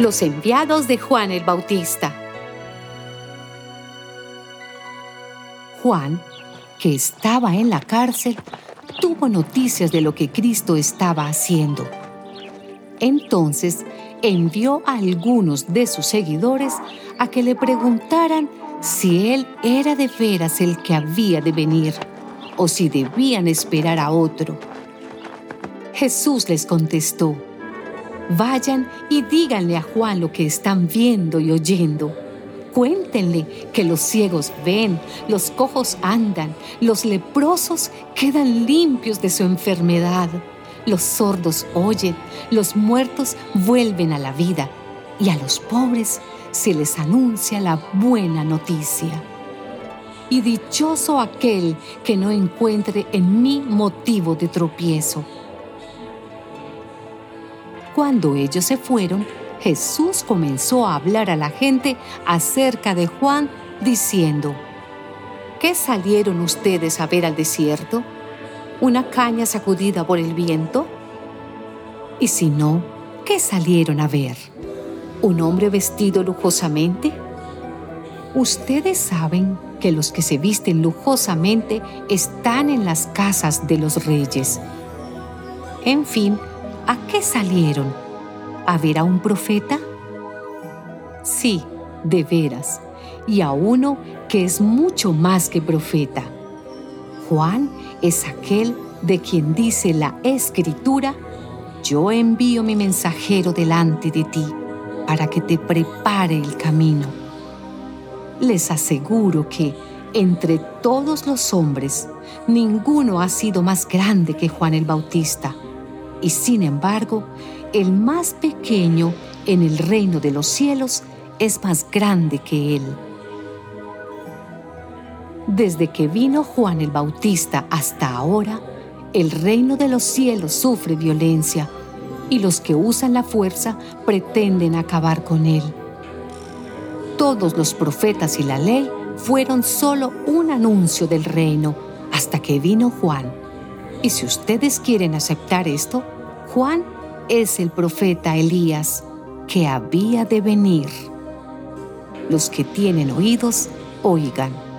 Los enviados de Juan el Bautista. Juan, que estaba en la cárcel, tuvo noticias de lo que Cristo estaba haciendo. Entonces envió a algunos de sus seguidores a que le preguntaran si él era de veras el que había de venir o si debían esperar a otro. Jesús les contestó, vayan y díganle a Juan lo que están viendo y oyendo. Cuéntenle que los ciegos ven, los cojos andan, los leprosos quedan limpios de su enfermedad, los sordos oyen, los muertos vuelven a la vida y a los pobres se les anuncia la buena noticia. Y dichoso aquel que no encuentre en mí motivo de tropiezo. Cuando ellos se fueron, Jesús comenzó a hablar a la gente acerca de Juan, diciendo, ¿qué salieron ustedes a ver al desierto? ¿Una caña sacudida por el viento? Y si no, ¿qué salieron a ver? un hombre vestido lujosamente? Ustedes saben que los que se visten lujosamente están en las casas de los reyes. En fin, ¿a qué salieron? ¿A ver a un profeta? Sí, de veras, y a uno que es mucho más que profeta. Juan es aquel de quien dice la escritura, yo envío mi mensajero delante de ti para que te prepare el camino. Les aseguro que entre todos los hombres, ninguno ha sido más grande que Juan el Bautista, y sin embargo, el más pequeño en el reino de los cielos es más grande que él. Desde que vino Juan el Bautista hasta ahora, el reino de los cielos sufre violencia y los que usan la fuerza pretenden acabar con él. Todos los profetas y la ley fueron solo un anuncio del reino hasta que vino Juan. Y si ustedes quieren aceptar esto, Juan es el profeta Elías que había de venir. Los que tienen oídos, oigan.